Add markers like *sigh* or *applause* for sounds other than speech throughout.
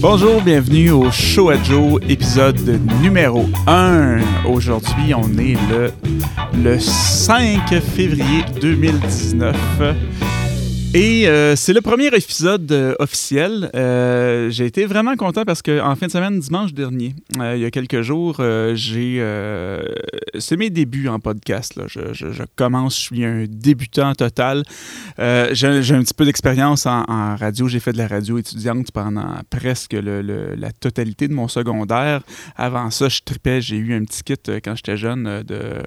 Bonjour, bienvenue au Show à Joe, épisode numéro 1. Aujourd'hui, on est le, le 5 février 2019. Et euh, c'est le premier épisode euh, officiel. Euh, j'ai été vraiment content parce qu'en fin de semaine, dimanche dernier, il y a quelques jours, j'ai. c'est mes débuts en podcast. Là. Je, commence, je suis un débutant total. j'ai, un petit peu d'expérience en, radio. J'ai fait de la radio étudiante pendant presque la totalité de mon secondaire. Avant ça, je tripais. J'ai eu un petit kit quand j'étais jeune de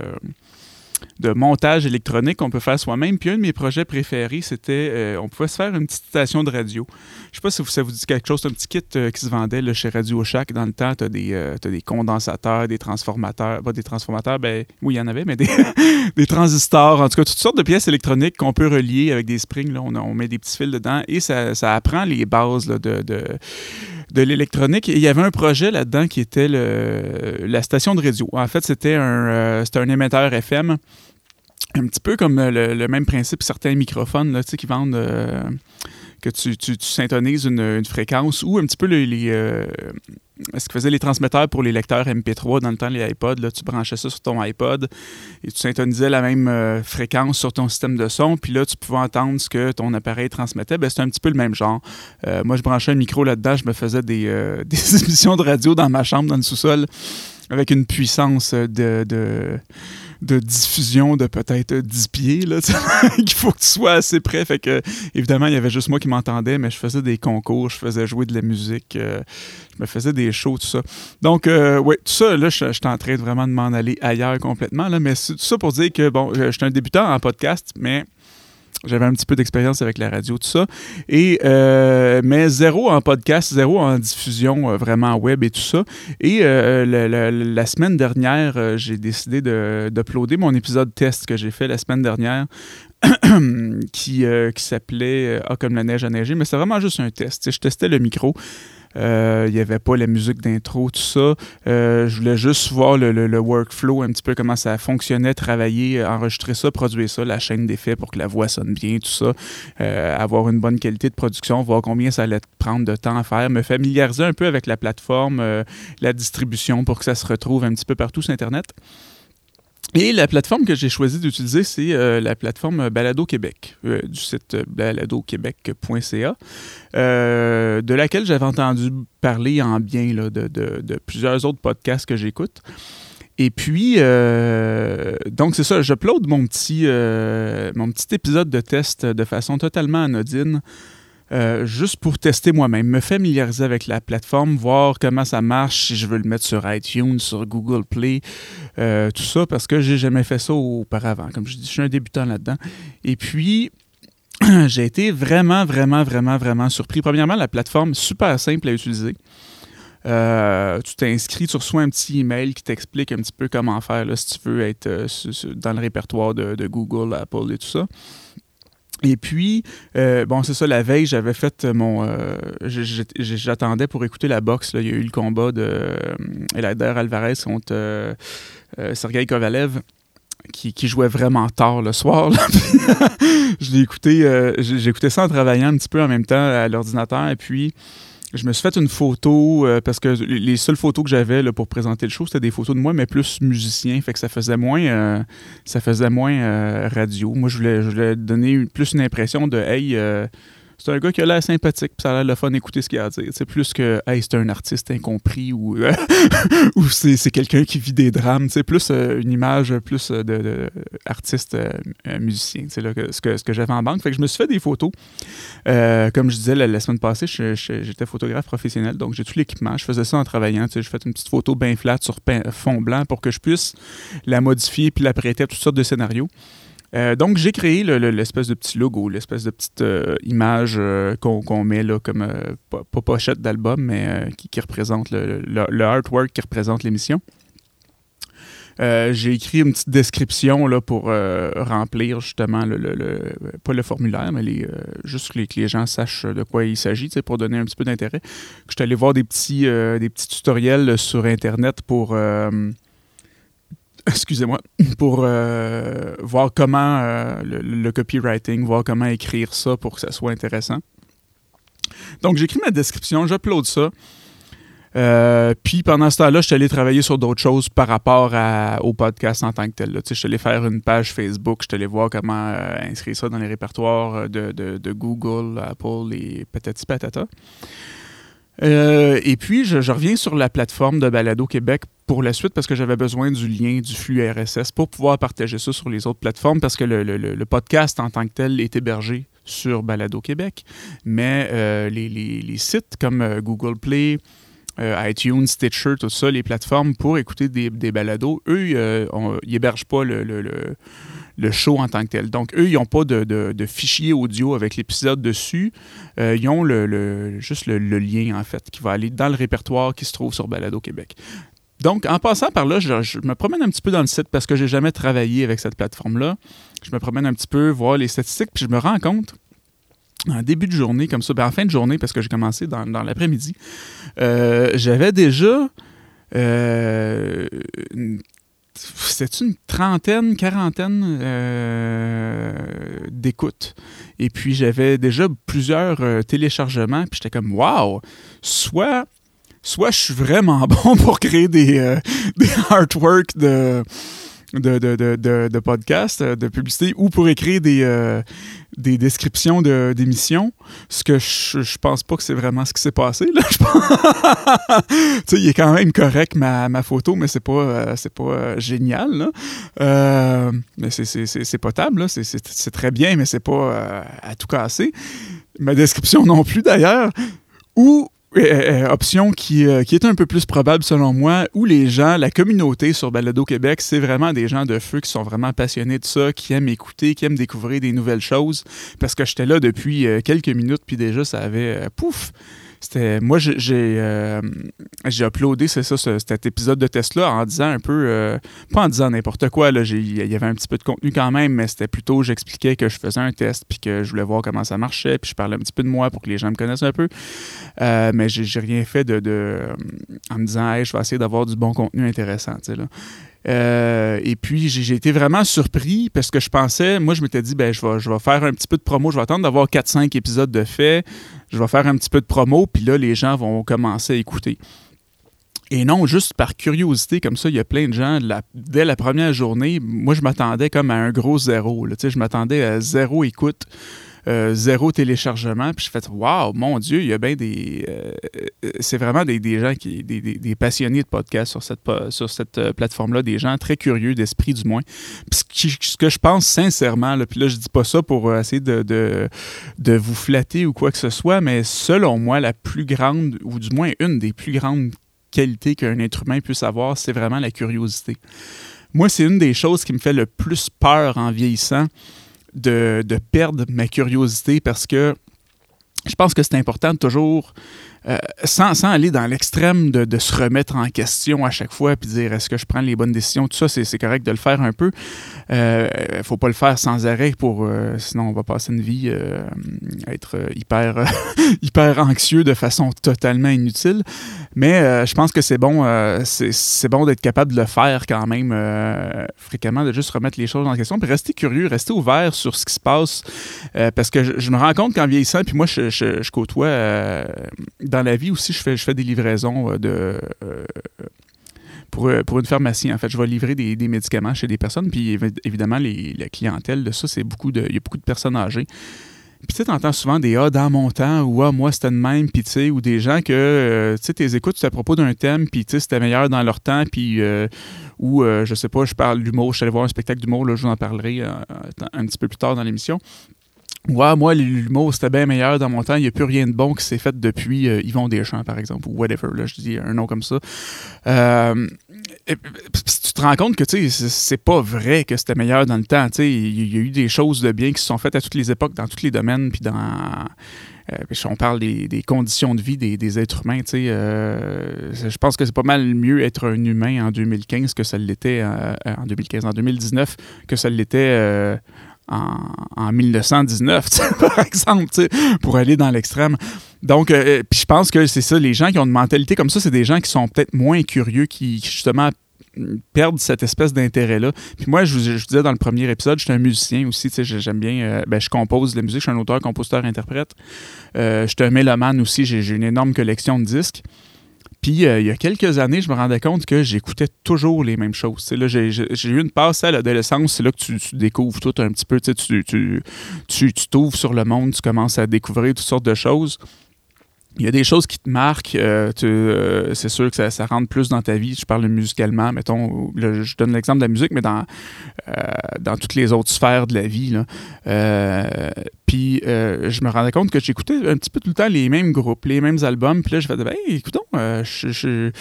de montage électronique qu'on peut faire soi-même. Puis un de mes projets préférés, c'était euh, on pouvait se faire une petite station de radio. Je sais pas si ça vous dit quelque chose, un petit kit euh, qui se vendait chez Radio Shack. Dans le temps, tu as, euh, des condensateurs, des transformateurs. Pas des transformateurs, ben oui, il y en avait, mais des, *laughs* des transistors. En tout cas, toutes sortes de pièces électroniques qu'on peut relier avec des springs. Là. On, met des petits fils dedans et ça, apprend les bases de, de l'électronique. il y avait un projet là-dedans qui était la station de radio. En fait, c'était un, un émetteur FM un petit peu comme euh, le, même principe certains microphones là, qui vendent euh, que tu, tu, syntonises une, fréquence ou un petit peu les, euh, ce que faisaient les transmetteurs pour les lecteurs MP3 dans le temps, les iPods. Là, tu branchais ça sur ton iPod et tu syntonisais la même fréquence sur ton système de son. Puis là, tu pouvais entendre ce que ton appareil transmettait. Ben, c'est un petit peu le même genre. moi, je branchais un micro là-dedans. Je me faisais des, *laughs* des émissions de radio dans ma chambre, dans le sous-sol, avec une puissance de diffusion de peut-être 10 pieds, là, *laughs* qu'il faut que tu sois assez près. Fait que, évidemment, il y avait juste moi qui m'entendais, mais je faisais des concours, je faisais jouer de la musique, euh, je me faisais des shows, tout ça. Donc, euh, oui, tout ça, là, je, suis en train de vraiment de m'en aller ailleurs complètement, là, mais tout ça pour dire que, bon, je suis un débutant en podcast, mais j'avais un petit peu d'expérience avec la radio, tout ça. Et, euh, mais zéro en podcast, zéro en diffusion euh, vraiment web et tout ça. Et euh, la, semaine dernière, j'ai décidé d'uploader mon épisode test que j'ai fait la semaine dernière. *clears throat* qui, qui s'appelait Ah, comme la neige a neigé, mais c'est vraiment juste un test. je testais le micro. Euh, il n'y avait pas la musique d'intro, tout ça. Euh, je voulais juste voir le, workflow, un petit peu comment ça fonctionnait, travailler, enregistrer ça, produire ça, la chaîne d'effets pour que la voix sonne bien, tout ça. Euh, avoir une bonne qualité de production, voir combien ça allait prendre de temps à faire, me familiariser un peu avec la plateforme, la distribution pour que ça se retrouve un petit peu partout sur Internet. Et la plateforme que j'ai choisi d'utiliser, c'est euh, la plateforme Balado Québec, euh, du site baladoquebec.ca, euh, de laquelle j'avais entendu parler en bien là, de, de, plusieurs autres podcasts que j'écoute. Et puis, donc c'est ça, j'upload mon mon petit épisode de test de façon totalement anodine euh, juste pour tester moi-même, me familiariser avec la plateforme, voir comment ça marche, si je veux le mettre sur iTunes, sur Google Play, euh, tout ça, parce que j'ai jamais fait ça auparavant. Comme je dis, je suis un débutant là-dedans. Et puis, *clears throat* j'ai été vraiment, vraiment, vraiment, vraiment surpris. Premièrement, la plateforme, super simple à utiliser. Euh, tu t'inscris, tu reçois un petit email qui t'explique un petit peu comment faire là, si tu veux être dans le répertoire de, de, Google, Apple et tout ça. Et puis, euh, bon, c'est ça, la veille, j'avais fait mon. Euh, j'attendais pour écouter la boxe. Là. Il y a eu le combat de euh, Alvarez contre Sergei Kovalev. Qui, qui, jouait vraiment tard le soir. *laughs* je l'ai écouté, écouté ça en travaillant un petit peu en même temps à l'ordinateur. Et puis, je me suis fait une photo euh, parce que les seules photos que j'avais pour présenter le show, c'était des photos de moi, mais plus musicien. Fait que ça faisait moins, euh, ça faisait moins euh, radio. Moi, je voulais, je voulais donner plus une impression de Hey, c'est un gars qui a l'air sympathique, puis ça a l'air le fun d'écouter ce qu'il a à dire. C'est plus que, hey, c'est un artiste incompris ou, *laughs* ou c'est quelqu'un qui vit des drames. C'est plus euh, une image plus euh, de, euh, musicien. C'est là ce que, ce que j'avais en banque. Fait que je me suis fait des photos. comme je disais la, semaine passée, j'étais photographe professionnel, donc j'ai tout l'équipement. Je faisais ça en travaillant. Je fais une petite photo bien flat sur fond blanc pour que je puisse la modifier puis la prêter à toutes sortes de scénarios. Euh, donc, j'ai créé l'espèce de petit logo, l'espèce de petite euh, image euh, qu'on met là, comme, pas, pochette d'album, mais qui, représente le, artwork qui représente l'émission. j'ai écrit une petite description là, pour remplir justement le, pas le formulaire, mais juste que les, gens sachent de quoi il s'agit, pour donner un petit peu d'intérêt. Je suis allé voir des petits, des petits tutoriels sur Internet pour *laughs* excusez-moi, pour euh, voir comment euh, le, copywriting, voir comment écrire ça pour que ça soit intéressant. Donc, j'écris ma description, j'upload ça. Euh, puis pendant ce temps-là, je suis allé travailler sur d'autres choses par rapport au podcast en tant que tel. Je suis allé faire une page Facebook, je suis allé voir comment inscrire ça dans les répertoires de, de Google, Apple et patati patata. Euh, et puis, je, reviens sur la plateforme de Balado Québec pour la suite parce que j'avais besoin du lien du flux RSS pour pouvoir partager ça sur les autres plateformes parce que le, podcast en tant que tel est hébergé sur Balado Québec. Mais euh, les, sites comme euh, Google Play, iTunes, Stitcher, tout ça, les plateformes pour écouter des, balados, eux, ils n'hébergent pas le, le show en tant que tel. Donc, eux, ils n'ont pas de, fichier audio avec l'épisode dessus. Euh, ils ont le, juste le, lien, en fait, qui va aller dans le répertoire qui se trouve sur Balado Québec. Donc, en passant par là, je, me promène un petit peu dans le site parce que j'ai jamais travaillé avec cette plateforme-là. Je me promène un petit peu, voir les statistiques, puis je me rends compte en début de journée, comme ça, ben en fin de journée, parce que j'ai commencé dans, l'après-midi, euh, j'avais déjà euh, c'est une trentaine, quarantaine euh, d'écoutes. Et puis j'avais déjà plusieurs euh, téléchargements, puis j'étais comme Wow! Soit, soit je suis vraiment *laughs* bon pour créer des, euh, *laughs* des artworks de, de, de, de, de podcasts, de publicité, ou pour écrire des, des descriptions d'émissions, ce que je, je pense pas que c'est vraiment ce qui s'est passé. Là. *laughs* il est quand même correct ma, ma photo, mais c'est pas, euh, pas euh, génial. Euh, mais c'est potable, c'est très bien, mais c'est pas à tout casser. Ma description non plus d'ailleurs. Ou euh, euh, option qui, euh, qui, est un peu plus probable selon moi, où les gens, la communauté sur Balado Québec, c'est vraiment des gens de feu qui sont vraiment passionnés de ça, qui aiment écouter, qui aiment découvrir des nouvelles choses. Parce que j'étais là depuis quelques minutes, puis déjà, ça avait pouf, c'était moi j'ai euh, j'ai uploadé c'est ça cet épisode de Tesla en disant un peu euh, pas en disant n'importe quoi là il y avait un petit peu de contenu quand même mais c'était plutôt j'expliquais que je faisais un test puis que je voulais voir comment ça marchait puis je parlais un petit peu de moi pour que les gens me connaissent un peu. Euh, mais j'ai rien fait de, en me disant hey, je vais essayer d'avoir du bon contenu intéressant tu sais là euh, et puis, j'ai été vraiment surpris parce que je pensais, moi, je m'étais dit, ben, je vais, faire un petit peu de promo. Je vais attendre d'avoir 4-5 épisodes de fait. Je vais faire un petit peu de promo, puis là, les gens vont commencer à écouter. Et non, juste par curiosité, comme ça, il y a plein de gens, dès la première journée, moi, je m'attendais comme à un gros zéro. Là, je m'attendais à zéro écoute. Euh, zéro téléchargement. Puis je fais Waouh, mon Dieu, il y a bien des. Euh, c'est vraiment des, gens qui. Des, passionnés de podcast sur cette, sur cette euh, plateforme-là, des gens très curieux d'esprit, du moins. Puis ce, que je pense sincèrement, là, puis là, je dis pas ça pour essayer de, de, vous flatter ou quoi que ce soit, mais selon moi, la plus grande, ou du moins une des plus grandes qualités qu'un être humain puisse avoir, c'est vraiment la curiosité. Moi, c'est une des choses qui me fait le plus peur en vieillissant de, perdre ma curiosité parce que je pense que c'est important toujours euh, sans, aller dans l'extrême de, de, se remettre en question à chaque fois puis dire est-ce que je prends les bonnes décisions, tout ça, c'est correct de le faire un peu. Il euh, ne faut pas le faire sans arrêt pour euh, sinon on va passer une vie à être hyper, *laughs* hyper anxieux de façon totalement inutile. Mais je pense que c'est bon, c'est bon d'être capable de le faire quand même fréquemment, de juste remettre les choses en question, puis rester curieux, rester ouvert sur ce qui se passe. parce que je, me rends compte qu'en vieillissant, puis moi je, je, je côtoie dans la vie aussi, je fais, des livraisons euh, de. Euh, pour, euh, pour, une pharmacie, en fait, je vais livrer des, médicaments chez des personnes. Puis évidemment, la clientèle de ça, c'est beaucoup de. Il y a beaucoup de personnes âgées. Puis tu entends souvent des Ah, dans mon temps, ou Ah, moi, c'était de même, puis tu sais, ou des gens que, tu sais, tes écoutes, à propos d'un thème, puis tu sais, c'était meilleur dans leur temps, puis, ou, je sais pas, je parle d'humour, je suis allé voir un spectacle d'humour, là, je vous en parlerai un petit peu plus tard dans l'émission. Ouais, moi, l'humour, c'était bien meilleur dans mon temps. Il n'y a plus rien de bon qui s'est fait depuis euh, Yvon Deschamps, par exemple, ou whatever. Là, je dis un nom comme ça. Euh, tu te rends compte que c'est pas vrai que c'était meilleur dans le temps. Il y, a eu des choses de bien qui se sont faites à toutes les époques, dans tous les domaines, puis dans. Euh, on parle des, conditions de vie des, êtres humains. je pense que c'est pas mal mieux être un humain en 2015 que ça l'était en 2015, en 2019 que ça l'était en, 1919, *laughs* par exemple, pour aller dans l'extrême. Donc, euh, puis je pense que c'est ça, les gens qui ont une mentalité comme ça, c'est des gens qui sont peut-être moins curieux, qui justement perdre cette espèce d'intérêt-là. Puis moi, je vous, je vous, disais dans le premier épisode, je suis un musicien aussi, j'aime bien, euh, ben, je compose la musique, je suis un auteur, compositeur, interprète. Euh, je suis un mélomane aussi, j'ai une énorme collection de disques. Puis euh, il y a quelques années, je me rendais compte que j'écoutais toujours les mêmes choses. là, j'ai, eu une passe à l'adolescence, c'est là que tu, découvres tout un petit peu, tu, tu, tu, tu t'ouvres sur le monde, tu commences à découvrir toutes sortes de choses il y a des choses qui te marquent. Euh, euh, c'est sûr que ça, rentre plus dans ta vie. Je parle musicalement, mettons. je donne l'exemple de la musique, mais dans, euh, dans toutes les autres sphères de la vie. puis je me rendais compte que j'écoutais un petit peu tout le temps les mêmes groupes, les mêmes albums. Puis là, je faisais, ben, écoutons, je, je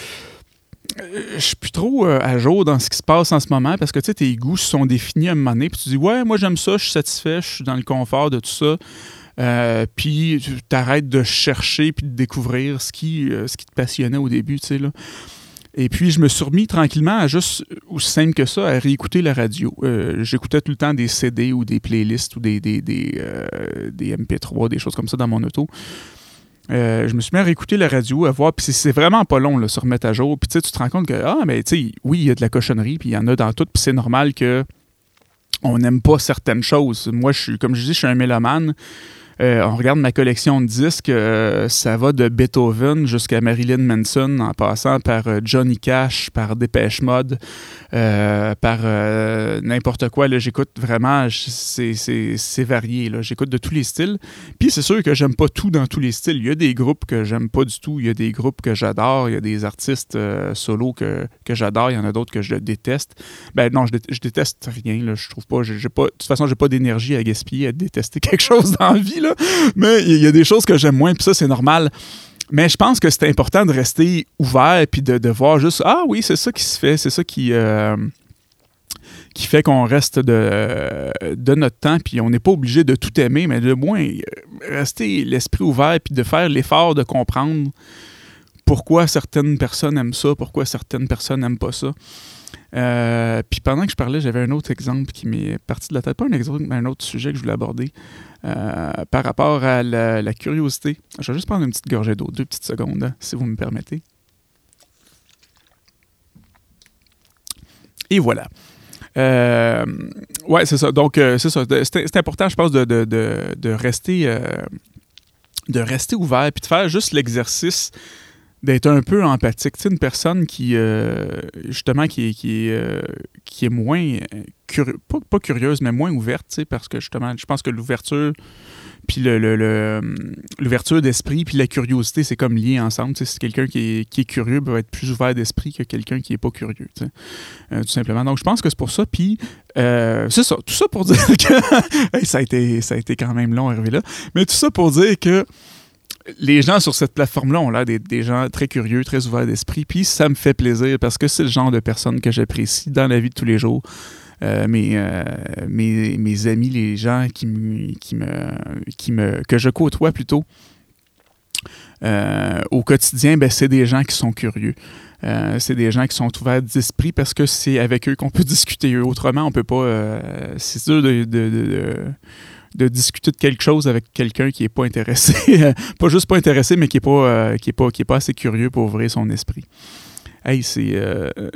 je suis plus trop à jour dans ce qui se passe en ce moment parce que tu sais, tes goûts sont définis à un moment donné. Puis tu dis, ouais, moi j'aime ça, je suis satisfait, je suis dans le confort de tout ça. Euh, puis t'arrêtes de chercher puis de découvrir ce qui, euh, ce qui te passionnait au début, tu sais, là. Et puis, je me suis remis tranquillement à juste, aussi simple que ça, à réécouter la radio. Euh, j'écoutais tout le temps des CD ou des playlists ou des, des, des, des MP3, des choses comme ça dans mon auto. je me suis mis à réécouter la radio, à voir, puis c'est vraiment pas long, là, se remettre à jour. Puis tu te rends compte que, ah, mais tu sais, oui, il y a de la cochonnerie, puis il y en a dans tout, puis c'est normal que on n'aime pas certaines choses. Moi, je suis, comme je dis, je suis un mélomane. Euh, on regarde ma collection de disques, euh, ça va de Beethoven jusqu'à Marilyn Manson, en passant par euh, Johnny Cash, par Dépêche Mode, par n'importe quoi. J'écoute vraiment, c'est varié. J'écoute de tous les styles. Puis c'est sûr que j'aime pas tout dans tous les styles. Il y a des groupes que j'aime pas du tout. Il y a des groupes que j'adore. Il y a des artistes solos que, j'adore. Il y en a d'autres que je déteste. Ben non, je, déteste rien. Je trouve pas, pas. De toute façon, j'ai pas d'énergie à gaspiller à détester *laughs* quelque chose dans la vie. Là. Mais il y a des choses que j'aime moins, puis ça, c'est normal. Mais je pense que c'est important de rester ouvert puis de, voir juste Ah oui, c'est ça qui se fait, c'est ça qui, euh, qui fait qu'on reste de, de notre temps, puis on n'est pas obligé de tout aimer, mais de moins rester l'esprit ouvert puis de faire l'effort de comprendre pourquoi certaines personnes aiment ça, pourquoi certaines personnes n'aiment pas ça. Euh, puis pendant que je parlais, j'avais un autre exemple qui m'est parti de la tête. Pas un exemple, mais un autre sujet que je voulais aborder euh, par rapport à la, curiosité. Je vais juste prendre une petite gorgée d'eau, deux petites secondes, hein, si vous me permettez. Et voilà. Euh, ouais, c'est ça. Donc, c'est ça. C'est important, je pense, de, rester, de rester ouvert puis de faire juste l'exercice d'être un peu empathique. Tu sais, une personne qui, euh, justement, qui, qui, euh, qui est moins, euh, pas, curieuse, mais moins ouverte, tu sais, parce que, justement, je pense que l'ouverture, puis l'ouverture le, d'esprit, puis la curiosité, c'est comme lié ensemble. Tu sais, quelqu'un qui est, qui est, curieux peut être plus ouvert d'esprit que quelqu'un qui n'est pas curieux, tu sais, tout simplement. Donc, je pense que c'est pour ça. Puis, c'est ça. Tout ça pour *laughs* dire que... ça, a été, ça a été quand même long, arriver là. Mais tout ça pour dire que les gens sur cette plateforme-là ont l'air des, gens très curieux, très ouverts d'esprit. Puis ça me fait plaisir parce que c'est le genre de personnes que j'apprécie dans la vie de tous les jours. Euh, euh, mes, mes, amis, les gens qui, qui, me, qui me, que je côtoie plutôt euh, au quotidien, ben, c'est des gens qui sont curieux. c'est des gens qui sont ouverts d'esprit parce que c'est avec eux qu'on peut *laughs* discuter. Autrement, on peut pas. c'est dur de de discuter de quelque chose avec quelqu'un qui n'est pas intéressé. *laughs* pas juste pas intéressé, mais qui n'est pas, euh, pas, pas assez curieux pour ouvrir son esprit. Hey, c'est. Euh, euh,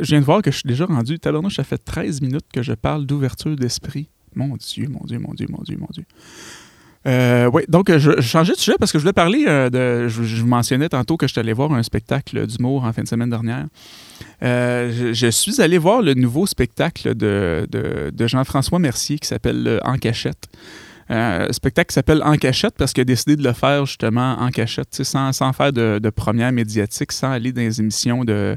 je viens de voir que je suis déjà rendu. Tabarnouche, ça fait 13 minutes que je parle d'ouverture d'esprit. Mon Dieu, mon Dieu, mon Dieu, mon Dieu, mon Dieu. Euh, oui, donc je, changeais de sujet parce que je voulais parler euh, de. Je, vous mentionnais tantôt que je suis allé voir un spectacle d'humour en fin de semaine dernière. Euh, je, suis allé voir le nouveau spectacle de, de, Jean-François Mercier qui s'appelle En cachette. Un spectacle qui s'appelle En cachette parce qu'il a décidé de le faire justement en cachette, sans, sans faire de, de, première médiatique, sans aller dans les émissions de,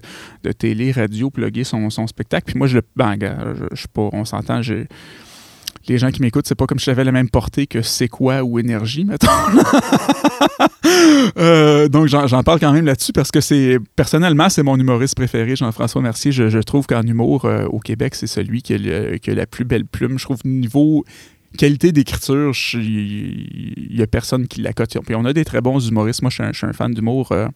télé, radio, plugger son, son spectacle. Puis moi, je le. Ben, je, je, on s'entend, j'ai les gens qui m'écoutent, c'est pas comme si j'avais la même portée que C'est quoi ou Énergie, mettons. *laughs* Euh, donc, j'en parle quand même là-dessus parce que c'est personnellement, c'est mon humoriste préféré, Jean-François Mercier. Je, trouve qu'en humour, euh, au Québec, c'est celui qui a, la plus belle plume. Je trouve niveau qualité d'écriture, il n'y a personne qui la cote. Puis on a des très bons humoristes. Moi, je suis un, fan d'humour. Euh,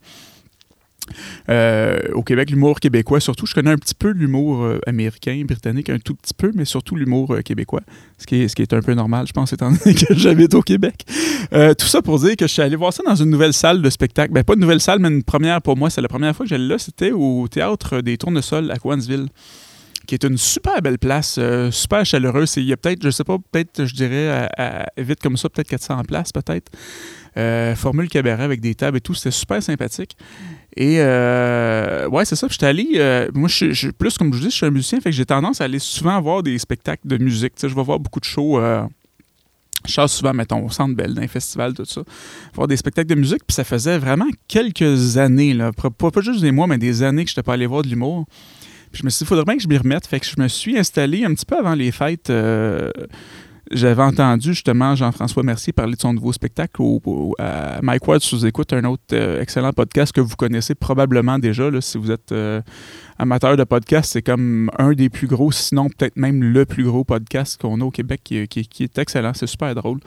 Euh, au Québec, l'humour québécois, surtout, je connais un petit peu l'humour euh, américain, britannique, un tout petit peu, mais surtout l'humour euh, québécois, ce qui, est, un peu normal, je pense, *laughs* étant donné que j'habite au Québec. tout ça pour dire que je suis allé voir ça dans une nouvelle salle de spectacle. Ben, pas une nouvelle salle, mais une première pour moi. C'est la première fois que j'allais là. C'était au Théâtre des Tournesols à Coansville qui est une super belle place, super chaleureuse. Il y a peut-être, je sais pas, peut-être, je dirais, vite comme ça, peut-être 400 places, peut-être. formule cabaret avec des tables et tout. C'était super sympathique. Et euh, ouais, c'est ça. J'étais allé. Euh, moi, je suis plus comme je vous dis, je suis un musicien, fait que j'ai tendance à aller souvent voir des spectacles de musique. je vais voir beaucoup de shows. Euh, je chasse souvent, mettons, au Centre Belle, dans les festivals, tout ça. Voir des spectacles de musique. Puis ça faisait vraiment quelques années, là, pas, pas juste des mois, mais des années que je n'étais pas allé voir de l'humour. Puis je me suis dit, il faudrait bien que je m'y remette. Fait que je me suis installé un petit peu avant les fêtes. Euh, j'avais entendu justement Jean-François Mercier parler de son nouveau spectacle au, à Mike Ward sous écoute, un autre euh, excellent podcast que vous connaissez probablement déjà. Si vous êtes euh, amateur de podcast, c'est comme un des plus gros, sinon peut-être même le plus gros podcast qu'on a au Québec qui, est excellent. C'est super drôle.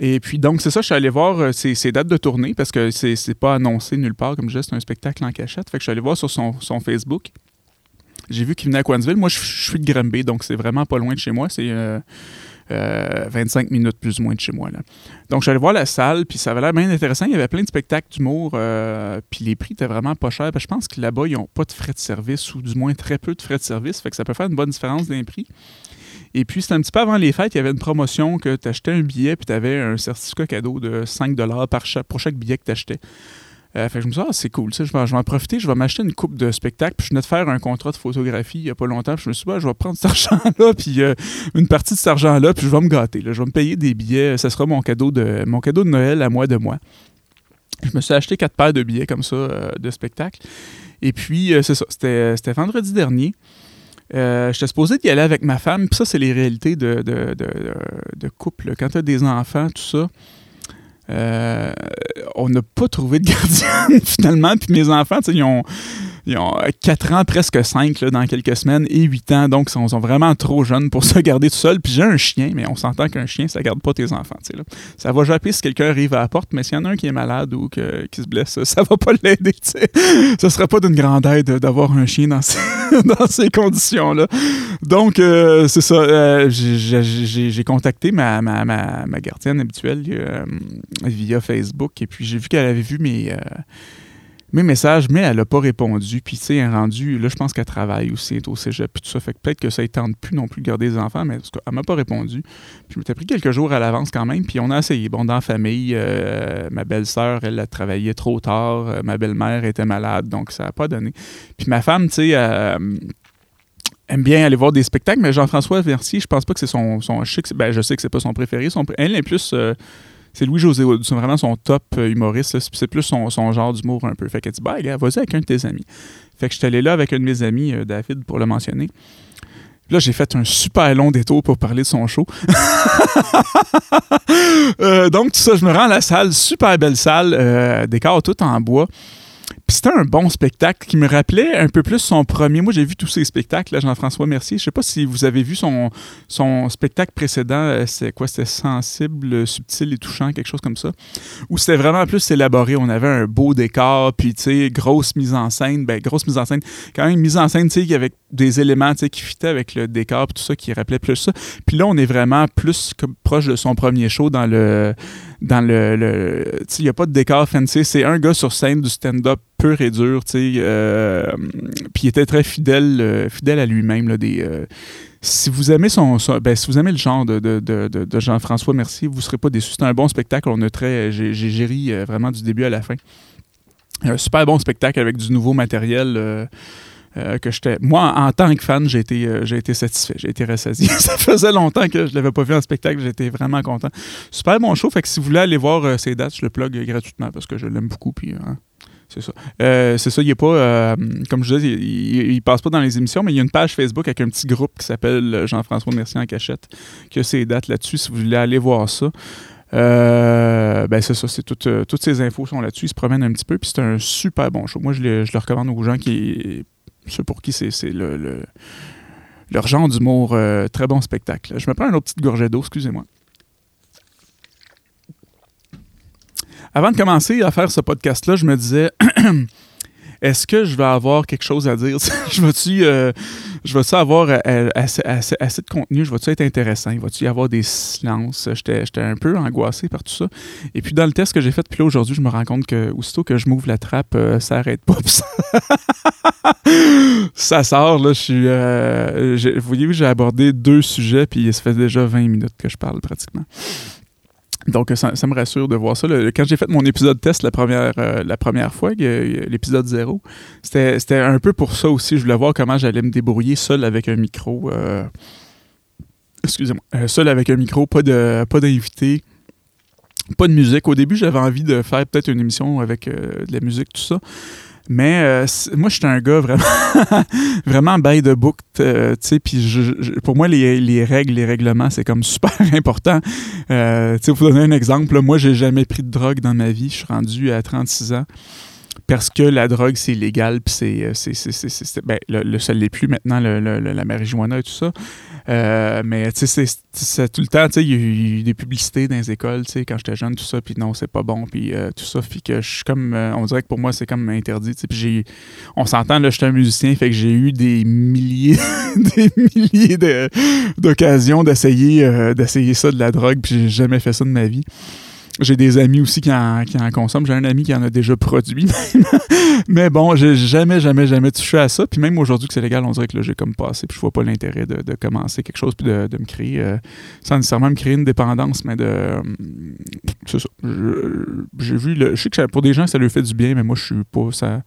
Et puis, donc, c'est ça, je suis allé voir ses, euh, dates de tournée parce que c'est pas annoncé nulle part. Comme je disais, c'est un spectacle en cachette. Fait que je suis allé voir sur son, Facebook. J'ai vu qu'il venait à Coinsville. Moi, je, suis de Granby, donc c'est vraiment pas loin de chez moi. C'est 25 euh, minutes plus ou moins de chez moi. Là. Donc, j'allais voir la salle, puis ça avait l'air bien intéressant. Il y avait plein de spectacles d'humour, euh, puis les prix étaient vraiment pas chers. je pense que là-bas, ils n'ont pas de frais de service, ou du moins très peu de frais de service, fait que ça peut faire une bonne différence les prix. Et puis, c'était un petit peu avant les fêtes, il y avait une promotion que tu achetais un billet, puis tu avais un certificat cadeau de 5 par chaque, pour chaque billet que tu achetais. Euh, fait je me suis dit, ah, c'est cool, je vais, en profiter, je vais m'acheter une coupe de spectacle. Puis je venais de faire un contrat de photographie il n'y a pas longtemps. Puis je me suis dit, je vais prendre cet *laughs* argent-là, puis euh, une partie de cet argent-là, puis je vais me gâter. Je vais me payer des billets. Ça sera mon cadeau de, mon cadeau de Noël à moi de moi. Je me suis acheté quatre paires de billets comme ça euh, de spectacle. Et puis, c'est ça, c'était vendredi dernier. J'étais supposé d'y aller avec ma femme. Puis ça, c'est les réalités de, de, de, de couple. Quand tu as des enfants, tout ça euh, on n'a pas trouvé de gardienne *laughs* finalement. Puis mes enfants, ils ont, ils ont 4 ans, presque 5 dans quelques semaines et 8 ans. Donc, ils sont, vraiment trop jeunes pour *laughs* se garder tout seul. Puis j'ai un chien, mais on s'entend qu'un chien, ça garde pas tes enfants. Là. Ça va japper si quelqu'un arrive à la porte, mais s'il y en a un qui est malade ou qui se blesse, ça va pas l'aider. *laughs* Ce serait pas d'une grande aide d'avoir un chien dans ces, *laughs* conditions-là. Donc, euh, c'est ça. Euh, j'ai contacté ma, gardienne habituelle euh, via Facebook et puis j'ai vu qu'elle avait vu mes mes messages, mais elle n'a pas répondu. Puis, tu sais, elle rendu, là, je pense qu'elle travaille aussi, est au cégep, puis tout ça. Fait que peut-être que ça ne tente plus non plus de garder des enfants, mais elle m'a pas répondu. Puis, je pris quelques jours à l'avance quand même, puis on a essayé. Bon, dans la famille, euh, ma belle-sœur, elle a travaillé trop tard, euh, ma belle-mère était malade, donc ça n'a pas donné. Puis, ma femme, tu sais, aime bien aller voir des spectacles, mais Jean-François Mercier, je pense pas que c'est son, son chic. Ben, je sais que c'est pas son préféré. Son, elle est plus. C'est Louis-José C'est vraiment son top euh, humoriste. C'est plus son, genre d'humour un peu. Fait qu'elle dit, bah, gars, vas-y avec un de tes amis. Fait que je suis allé là avec un de mes amis, euh, David, pour le mentionner. là, j'ai fait un super long détour pour parler de son show. *laughs* Euh, donc, tout ça, je me rends à la salle, super belle salle, décor tout en bois c'était un bon spectacle qui me rappelait un peu plus son premier. Moi, j'ai vu tous ses spectacles, Jean-François Mercier. Je sais pas si vous avez vu son, son spectacle précédent. Euh, c'est quoi? C'était sensible, subtil et touchant, quelque chose comme ça. Où c'était vraiment plus élaboré. On avait un beau décor, puis, tu sais, grosse mise en scène. Ben, grosse mise en scène. Quand même, mise en scène, tu sais, avec des éléments, tu sais, qui fitaient avec le décor, puis tout ça, qui rappelait plus ça. Puis là, on est vraiment plus proche de son premier show dans le dans le. il n'y a pas de décor fancy. C'est un gars sur scène du stand-up pur et dur. Euh, Puis il était très fidèle, euh, fidèle à lui-même. Euh, si vous aimez son, ben, si vous aimez le genre de, de, de, Jean-François Mercier, vous ne serez pas déçu. C'est un bon spectacle. On a très. J'ai ri vraiment du début à la fin. Un super bon spectacle avec du nouveau matériel. Euh, que j'étais. Moi, en tant que fan, j'ai été, euh, j'ai été satisfait, j'ai été rassasié. *laughs* ça faisait longtemps que je l'avais pas vu en spectacle, j'étais vraiment content. Super bon show, fait que si vous voulez aller voir euh, ces dates, je le plug gratuitement parce que je l'aime beaucoup. Puis, hein, c'est ça. c'est ça, il est pas, comme je disais, il, passe pas dans les émissions, mais il y a une page Facebook avec un petit groupe qui s'appelle Jean-François Mercier en cachette, qui a ses dates là-dessus, si vous voulez aller voir ça. ben c'est ça, c'est toutes ces infos sont là-dessus. Il se promène un petit peu, puis c'est un super bon show. Moi, je je le recommande aux gens qui ceux pour qui c'est le, le, leur genre d'humour. Euh, très bon spectacle. Je me prends une autre petite gorgée d'eau, excusez-moi. Avant de commencer à faire ce podcast-là, je me disais, *clears throat* est-ce que je vais avoir quelque chose à dire? *laughs* je vais-tu euh, vais avoir euh, assez, de contenu? Je vais-tu être intéressant? Il va-tu y avoir des silences? J'étais un peu angoissé par tout ça. Et puis dans le test que j'ai fait, puis là aujourd'hui, je me rends compte que aussitôt que je m'ouvre la trappe, ça arrête pas. *laughs* Ça... sort, là. Je suis. vous voyez, j'ai abordé deux sujets, puis ça fait déjà 20 minutes que je parle pratiquement. Donc, ça, me rassure de voir ça. quand j'ai fait mon épisode test la première, euh, la première fois, l'épisode 0, c'était un peu pour ça aussi. Je voulais voir comment j'allais me débrouiller seul avec un micro. Euh, excusez-moi. Euh, seul avec un micro, pas d'invité, pas, pas de musique. Au début, j'avais envie de faire peut-être une émission avec de la musique, tout ça. Mais euh, moi, je suis un gars vraiment, *laughs* vraiment by the book, euh, tu sais, puis pour moi, les, règles, les règlements, c'est comme super *laughs* important. Euh, tu sais, vous donner un exemple, moi, j'ai jamais pris de drogue dans ma vie. Je suis rendu à 36 ans parce que la drogue, c'est illégal, puis c'est. Ben, le, le, ça l'est plus maintenant, la marijuana et tout ça. Euh, mais tu sais, tout le temps, tu sais, il y a eu des publicités dans les écoles, tu sais, quand j'étais jeune, tout ça, puis non, c'est pas bon, puis euh, tout ça, puis que je suis comme, euh, on dirait que pour moi, c'est comme interdit, puis j'ai, on s'entend, là, je suis un musicien, fait que j'ai eu des milliers, *laughs* des milliers d'occasions d'essayer, d'essayer ça, de la drogue, puis j'ai jamais fait ça de ma vie. J'ai des amis aussi qui en, consomment. J'ai un ami qui en a déjà produit. *laughs* Mais bon, j'ai jamais, jamais, jamais touché à ça. Puis même aujourd'hui que c'est légal, on dirait que là, j'ai comme passé. Puis je vois pas l'intérêt de, commencer quelque chose puis de, me créer, euh, sans nécessairement me créer une dépendance, mais de. Euh, c'est ça. J'ai vu. Le, je sais que pour des gens, ça leur fait du bien, mais moi, je suis pas. Ça,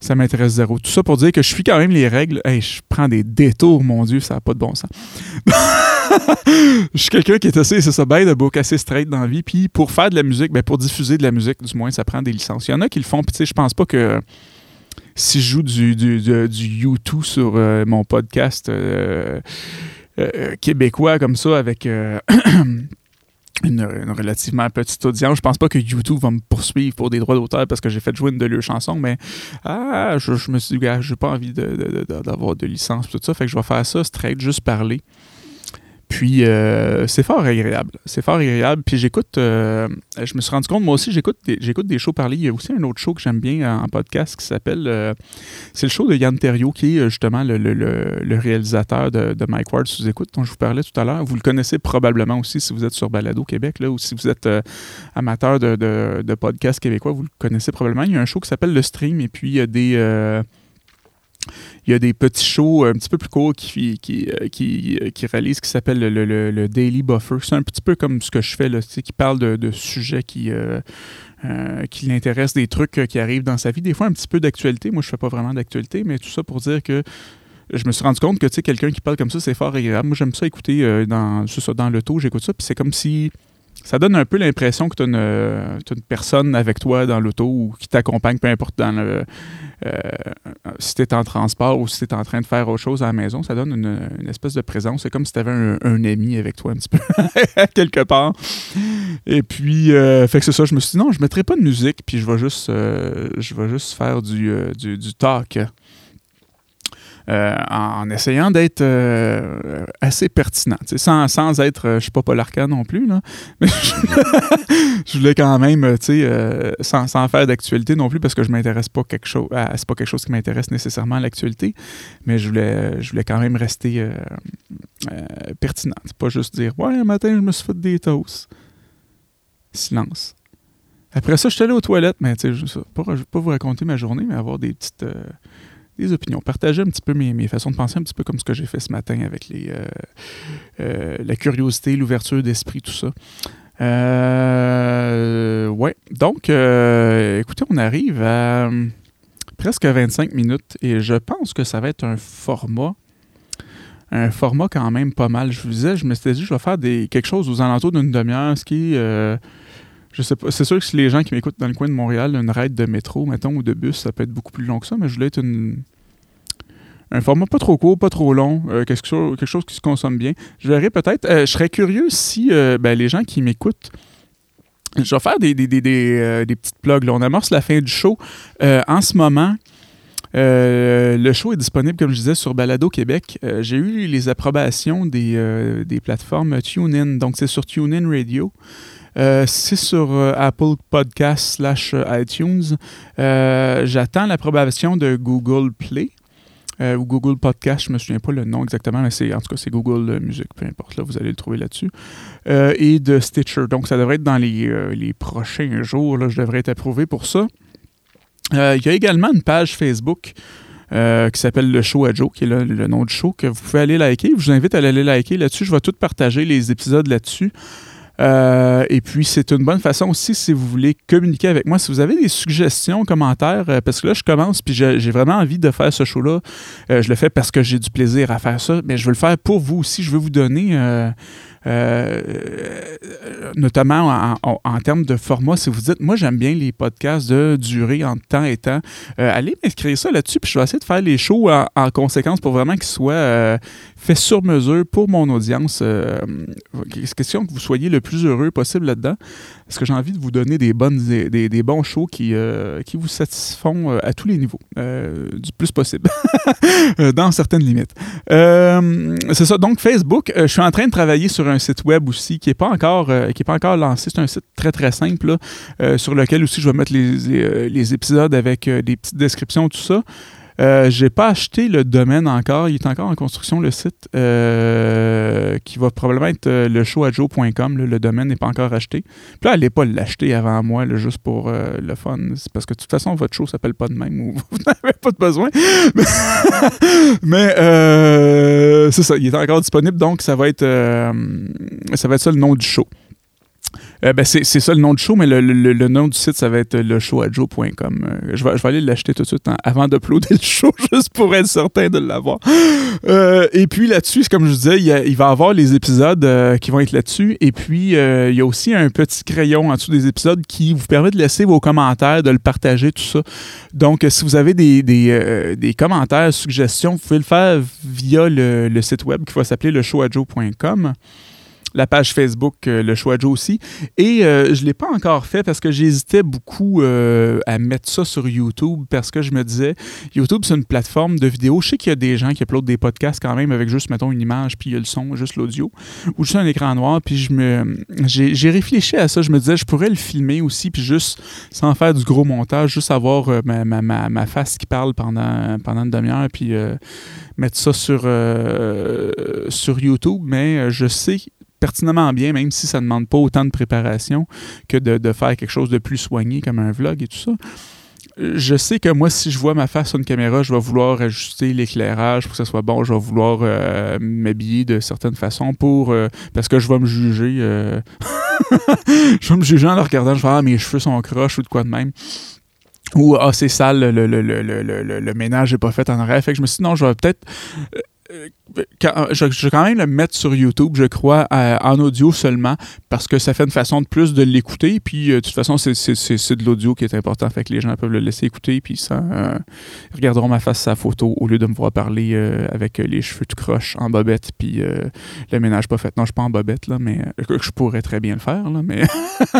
ça m'intéresse zéro. Tout ça pour dire que je suis quand même les règles. Hey, je prends des détours, mon Dieu, ça n'a pas de bon sens. *laughs* je suis quelqu'un qui est assez, c'est ça, de book, assez straight dans la vie. Puis pour faire de la musique, ben pour diffuser de la musique, du moins, ça prend des licences. Il y en a qui le font, puis tu sais, je pense pas que si je joue du, du, sur euh, mon podcast euh, euh, québécois comme ça, avec *clears throat* une, relativement petite audience. Je pense pas que YouTube va me poursuivre pour des droits d'auteur parce que j'ai fait jouer une de leurs chansons, mais ah, je, me suis dit, j'ai pas envie d'avoir de, de, licence, tout ça, fait que je vais faire ça straight, juste parler. Puis euh, c'est fort agréable. C'est fort agréable. Puis j'écoute, euh, je me suis rendu compte, moi aussi, j'écoute des, j'écoute des shows parler. Il y a aussi un autre show que j'aime bien en, podcast qui s'appelle, euh, c'est le show de Yann Terrio, qui est justement le, réalisateur de, Mike Ward sous écoute, dont je vous parlais tout à l'heure. Vous le connaissez probablement aussi si vous êtes sur Balado Québec, là, ou si vous êtes amateur de, de, podcasts québécois, vous le connaissez probablement. Il y a un show qui s'appelle Le Stream, et puis il y a des il y a des petits shows un petit peu plus courts qui, qui, euh, qui, euh, qui réalisent qui s'appelle le, Daily Buffer. C'est un petit peu comme ce que je fais, là, qui parle de, sujets qui, euh, qui l'intéressent, des trucs qui arrivent dans sa vie. Des fois, un petit peu d'actualité. Moi, je fais pas vraiment d'actualité, mais tout ça pour dire que je me suis rendu compte que quelqu'un qui parle comme ça, c'est fort agréable. Moi, j'aime ça écouter dans, dans l'auto, j'écoute ça, puis c'est comme si ça donne un peu l'impression que tu as, une personne avec toi dans l'auto ou qui t'accompagne, peu importe dans le, euh, si tu es en transport ou si tu es en train de faire autre chose à la maison. Ça donne une, espèce de présence. C'est comme si tu avais un, ami avec toi un petit peu, *laughs* quelque part. Et puis, euh, fait que c'est ça. Je me suis dit, non, je ne mettrai pas de musique, puis je vais juste, euh, je vais juste faire du, du talk. Euh, en essayant d'être euh, assez pertinent, sans, sans être, euh, je suis pas Paul Arcand non plus, là, *laughs* mais *laughs* je, voulais quand même, sans, sans faire d'actualité non plus, parce que je m'intéresse pas quelque chose, c'est pas quelque chose qui m'intéresse nécessairement l'actualité, mais je voulais, je voulais quand même rester pertinent, pas juste dire, ouais, un matin, je me suis fait des toasts. Silence. Après ça, je suis allé aux toilettes, mais tu sais, je ne vais pas vous raconter ma journée, mais avoir des petites des opinions, partager un petit peu mes, mes, façons de penser, un petit peu comme ce que j'ai fait ce matin avec les, euh, euh, la curiosité, l'ouverture d'esprit, tout ça. Euh, ouais, donc, écoutez, on arrive à presque 25 minutes et je pense que ça va être un format un format quand même pas mal. Je vous disais, je me suis dit, je vais faire des, quelque chose aux alentours d'une demi-heure, ce qui je sais pas. C'est sûr que si les gens qui m'écoutent dans le coin de Montréal, une raide de métro, mettons, ou de bus, ça peut être beaucoup plus long que ça, mais je voulais être un format pas trop court, pas trop long, euh, quelque, chose, quelque, chose, qui se consomme bien. Je verrai peut-être. Euh, je serais curieux si euh, ben, les gens qui m'écoutent. Je vais faire des, des petites plugs. On amorce la fin du show. en ce moment, le show est disponible, comme je disais, sur Balado Québec. J'ai eu les approbations des, des plateformes TuneIn. Donc, c'est sur TuneIn Radio. C'est sur Apple Podcast slash iTunes. J'attends l'approbation de Google Play. Euh, ou Google Podcast, je me souviens pas le nom exactement, mais c'est en tout cas c'est Google Music, peu importe, là, vous allez le trouver là-dessus. Euh, et de Stitcher. Donc ça devrait être dans les, euh, les prochains jours, là, je devrais être approuvé pour ça. Il y a également une page Facebook. qui s'appelle Le Show à Joe, qui est le, le, nom du show, que vous pouvez aller liker. Je vous invite à aller liker là-dessus. Je vais tout partager les épisodes là-dessus. Euh, et puis, c'est une bonne façon aussi si vous voulez communiquer avec moi. Si vous avez des suggestions, commentaires, euh, parce que là, je commence, puis j'ai vraiment envie de faire ce show-là. Euh, je le fais parce que j'ai du plaisir à faire ça, mais je veux le faire pour vous aussi. Je veux vous donner notamment en, termes de format, si vous dites, moi j'aime bien les podcasts de durée en temps et temps, euh, allez m'inscrire ça là-dessus, puis je vais essayer de faire les shows en, conséquence pour vraiment qu'ils soient euh, faits sur mesure pour mon audience. C'est question que vous soyez le plus heureux possible là-dedans, parce que j'ai envie de vous donner des, bonnes, des, des bons shows qui, qui vous satisfont à tous les niveaux, du plus possible, *laughs* dans certaines limites. C'est ça, donc Facebook, je suis en train de travailler sur un un site web aussi qui n'est pas, encore, euh, pas encore lancé. C'est un site très, très simple euh, sur lequel aussi je vais mettre les, les euh, épisodes avec des petites descriptions, tout ça. Euh, j'ai pas acheté le domaine encore. Il est encore en construction, le site, euh, qui va probablement être euh, le showadjo.com. Le, domaine n'est pas encore acheté. Puis là, allez pas l'acheter avant moi, juste pour le fun. C'est parce que de toute façon, votre show s'appelle pas de même ou *laughs* vous n'avez pas de besoin. *laughs* Mais, c'est ça, il est encore disponible, donc ça va être, ça va être ça le nom du show. Euh, ben c'est ça le nom du show, mais le, nom du site, ça va être leshowadjo.com. Euh, je, vais, je vais aller l'acheter tout de suite hein, avant d'uploader le show, *laughs* juste pour être certain de l'avoir. Euh, et puis là-dessus, comme je disais, il, va y avoir les épisodes qui vont être là-dessus. Et puis, il y a aussi un petit crayon en dessous des épisodes qui vous permet de laisser vos commentaires, de le partager, tout ça. Donc, si vous avez des, des, des commentaires, suggestions, vous pouvez le faire via le, le site web qui va s'appeler leshowadjo.com la page Facebook euh, Le Choix Joe aussi. Et euh, je ne l'ai pas encore fait parce que j'hésitais beaucoup euh, à mettre ça sur YouTube parce que je me disais, YouTube, c'est une plateforme de vidéo. Je sais qu'il y a des gens qui uploadent des podcasts quand même avec juste, mettons, une image, puis il y a le son, juste l'audio, ou juste un écran noir. Puis je me, j'ai, réfléchi à ça. Je me disais, je pourrais le filmer aussi, puis juste, sans faire du gros montage, juste avoir ma, ma, ma, face qui parle pendant, pendant une demi-heure, puis mettre ça sur YouTube. Mais je sais pertinemment bien, même si ça ne demande pas autant de préparation que de, faire quelque chose de plus soigné comme un vlog et tout ça. Je sais que moi, si je vois ma face sur une caméra, je vais vouloir ajuster l'éclairage pour que ça soit bon. Je vais vouloir euh, m'habiller de certaines façons pour euh, parce que je vais me juger. Euh, *laughs* je vais me juger en le regardant. Je vais ah, mes cheveux sont croches ou de quoi de même ou ah c'est sale, le, le, le, le, ménage n'est pas fait en arrière. Fait que je me suis dit non, je vais peut-être je, vais quand même le mettre sur YouTube, je crois, en audio seulement, parce que ça fait une façon de plus de l'écouter. Puis, euh, de toute façon, c'est de l'audio qui est important. Fait que les gens peuvent le laisser écouter, puis ça, euh, regarderont ma face sa photo au lieu de me voir parler euh, avec les cheveux tout croche en bobette, puis le ménage pas fait. Non, je suis pas en bobette, là, mais je pourrais très bien le faire, là, mais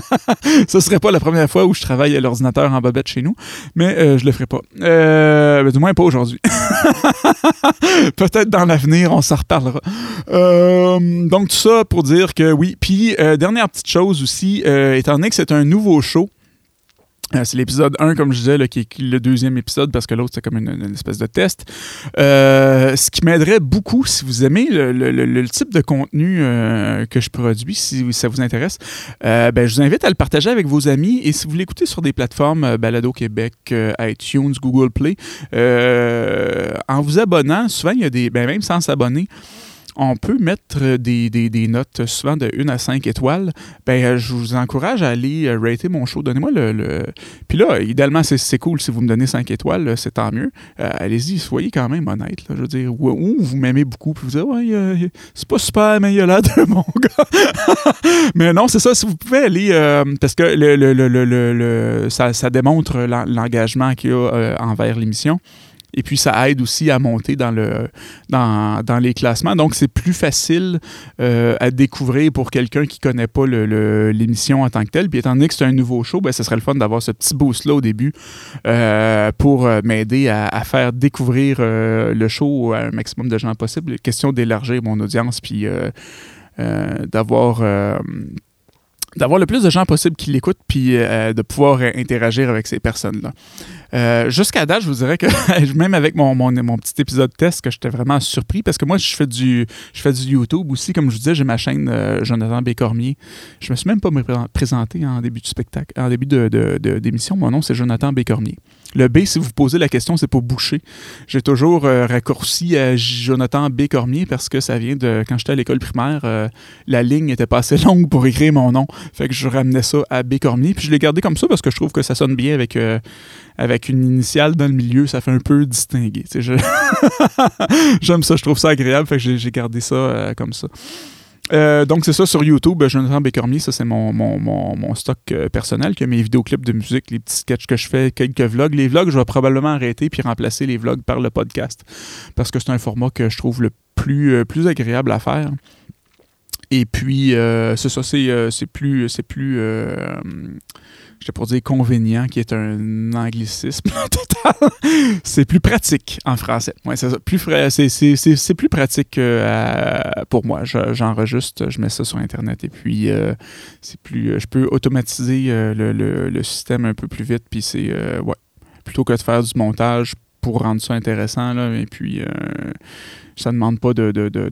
*laughs* ce serait pas la première fois où je travaille à l'ordinateur en bobette chez nous, mais je le ferai pas. Ben, du moins pas aujourd'hui. *laughs* Peut-être dans l'avenir, on s'en reparlera. Euh, donc, tout ça pour dire que oui. Puis, euh, dernière petite chose aussi, euh, étant donné que c'est un nouveau show, c'est l'épisode 1, comme je disais, qui est le deuxième épisode, parce que l'autre, c'est comme une, espèce de test. Euh, ce qui m'aiderait beaucoup, si vous aimez le, type de contenu euh, que je produis, si ça vous intéresse, ben, je vous invite à le partager avec vos amis. Et si vous l'écoutez sur des plateformes Balado Québec, iTunes, Google Play, en vous abonnant, souvent, il y a des... Ben, même sans s'abonner, on peut mettre des, des, notes souvent de 1 à 5 étoiles. Ben, euh, je vous encourage à aller euh, rater mon show. Donnez-moi le, Puis là, idéalement, c'est cool si vous me donnez 5 étoiles, c'est tant mieux. Euh, allez-y, soyez quand même honnête. je veux dire, ou, vous m'aimez beaucoup, puis vous dites, ouais, c'est pas super, mais il y a là de *laughs* mon gars. *laughs* mais non, c'est ça, si vous pouvez aller, parce que le, le, ça, ça, démontre l'engagement qu'il y a envers l'émission. Et puis, ça aide aussi à monter dans, le, dans, dans les classements. Donc, c'est plus facile euh, à découvrir pour quelqu'un qui ne connaît pas l'émission en tant que telle. Puis, étant donné que c'est un nouveau show, ben, ce serait le fun d'avoir ce petit boost-là au début euh, pour euh, m'aider à, faire découvrir le show à un maximum de gens possible. Question d'élargir mon audience, puis d'avoir d'avoir le plus de gens possible qui l'écoutent, puis euh, de pouvoir interagir avec ces personnes-là. Euh, jusqu'à date, je vous dirais que *laughs* même avec mon, mon, petit épisode test, que j'étais vraiment surpris parce que moi, je fais du, je fais du YouTube aussi. Comme je vous disais, j'ai ma chaîne euh, Jonathan Bécormier. Je me suis même pas présenté en début de spectacle, en début d'émission. De, mon nom, c'est Jonathan Bécormier. Le B, si vous posez la question, c'est pour boucher. J'ai toujours euh, raccourci à Jonathan B. Cormier parce que ça vient de quand j'étais à l'école primaire, la ligne était pas assez *laughs* longue pour écrire mon nom. Fait que je ramenais ça à B. Puis je l'ai gardé comme ça parce que je trouve que ça sonne bien avec, avec une initiale dans le milieu, ça fait un peu distingué. *laughs* J'aime ça, je trouve ça agréable, fait que j'ai gardé ça euh, comme ça. Euh, donc, c'est ça sur YouTube. Jonathan Bécormier, ça, c'est mon, mon, stock euh, personnel, qui a mes vidéoclips de musique, les petits sketchs que je fais, quelques vlogs. Les vlogs, je vais probablement arrêter puis remplacer les vlogs par le podcast parce que c'est un format que je trouve le plus, plus agréable à faire. Et puis, c'est ça, c'est plus. C'est plus je pour dire convénient, qui est un anglicisme *laughs* total. c'est plus pratique en français. Ouais, c'est. Plus c'est, plus pratique euh, pour moi. j'enregistre, je mets ça sur Internet et puis euh, c'est plus. Euh, je peux automatiser le, système un peu plus vite. Puis c'est. ouais. Plutôt que de faire du montage pour rendre ça intéressant. Là, et puis ça ne demande pas de, de, de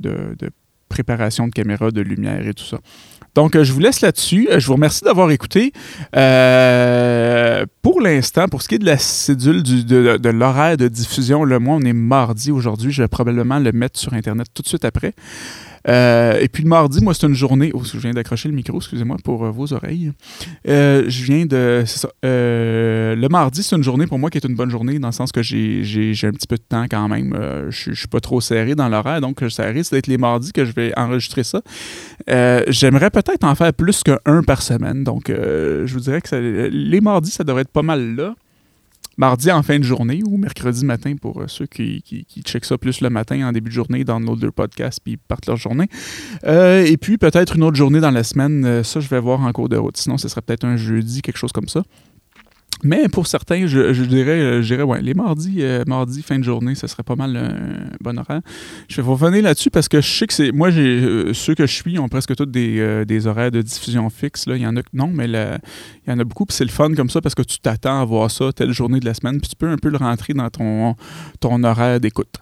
préparation de caméra, de lumière et tout ça. Donc, euh, je vous laisse là-dessus. Euh, je vous remercie d'avoir écouté. Euh, pour l'instant, pour ce qui est de la cédule de, de l'horaire de diffusion, le mois, on est mardi aujourd'hui. Je vais probablement le mettre sur Internet tout de suite après. Euh, et puis le mardi, moi, c'est une journée. Je viens d'accrocher le micro, excusez-moi pour euh, vos oreilles. Euh, je viens de. Ça. le mardi, c'est une journée pour moi qui est une bonne journée dans le sens que j'ai un petit peu de temps quand même. je ne suis pas trop serré dans l'horaire, donc ça risque d'être les mardis que je vais enregistrer ça. J'aimerais peut-être en faire plus qu'un par semaine. Donc, je vous dirais que les mardis, ça devrait être pas mal là mardi en fin de journée ou mercredi matin pour euh, ceux qui, qui, checkent ça plus le matin en début de journée, dans nos deux podcasts, puis partent leur journée. Euh, et puis peut-être une autre journée dans la semaine, euh, ça je vais voir en cours de route. Sinon, ce serait peut-être un jeudi, quelque chose comme ça. Mais pour certains, je, dirais, euh, je dirais ouais, les mardis, euh, mardi, fin de journée, ce serait pas mal un bon horaire. Je vais revenir là-dessus parce que je sais que c'est. Moi, euh, ceux que je suis ont presque tous des, des horaires de diffusion fixes. Là. Il y en a non, mais il y en a beaucoup. Puis c'est le fun comme ça parce que tu t'attends à voir ça telle journée de la semaine. Puis tu peux un peu le rentrer dans ton, ton horaire d'écoute.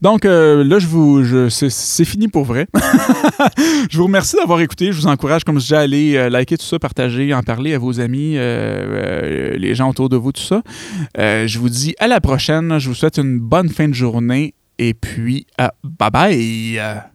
Donc là, je vous, je, c'est fini pour vrai. *laughs* je vous remercie d'avoir écouté. Je vous encourage, comme je disais, à aller liker tout ça, partager, en parler à vos amis, les gens autour de vous, tout ça. Euh, je vous dis à la prochaine. Je vous souhaite une bonne fin de journée et puis, euh, bye bye!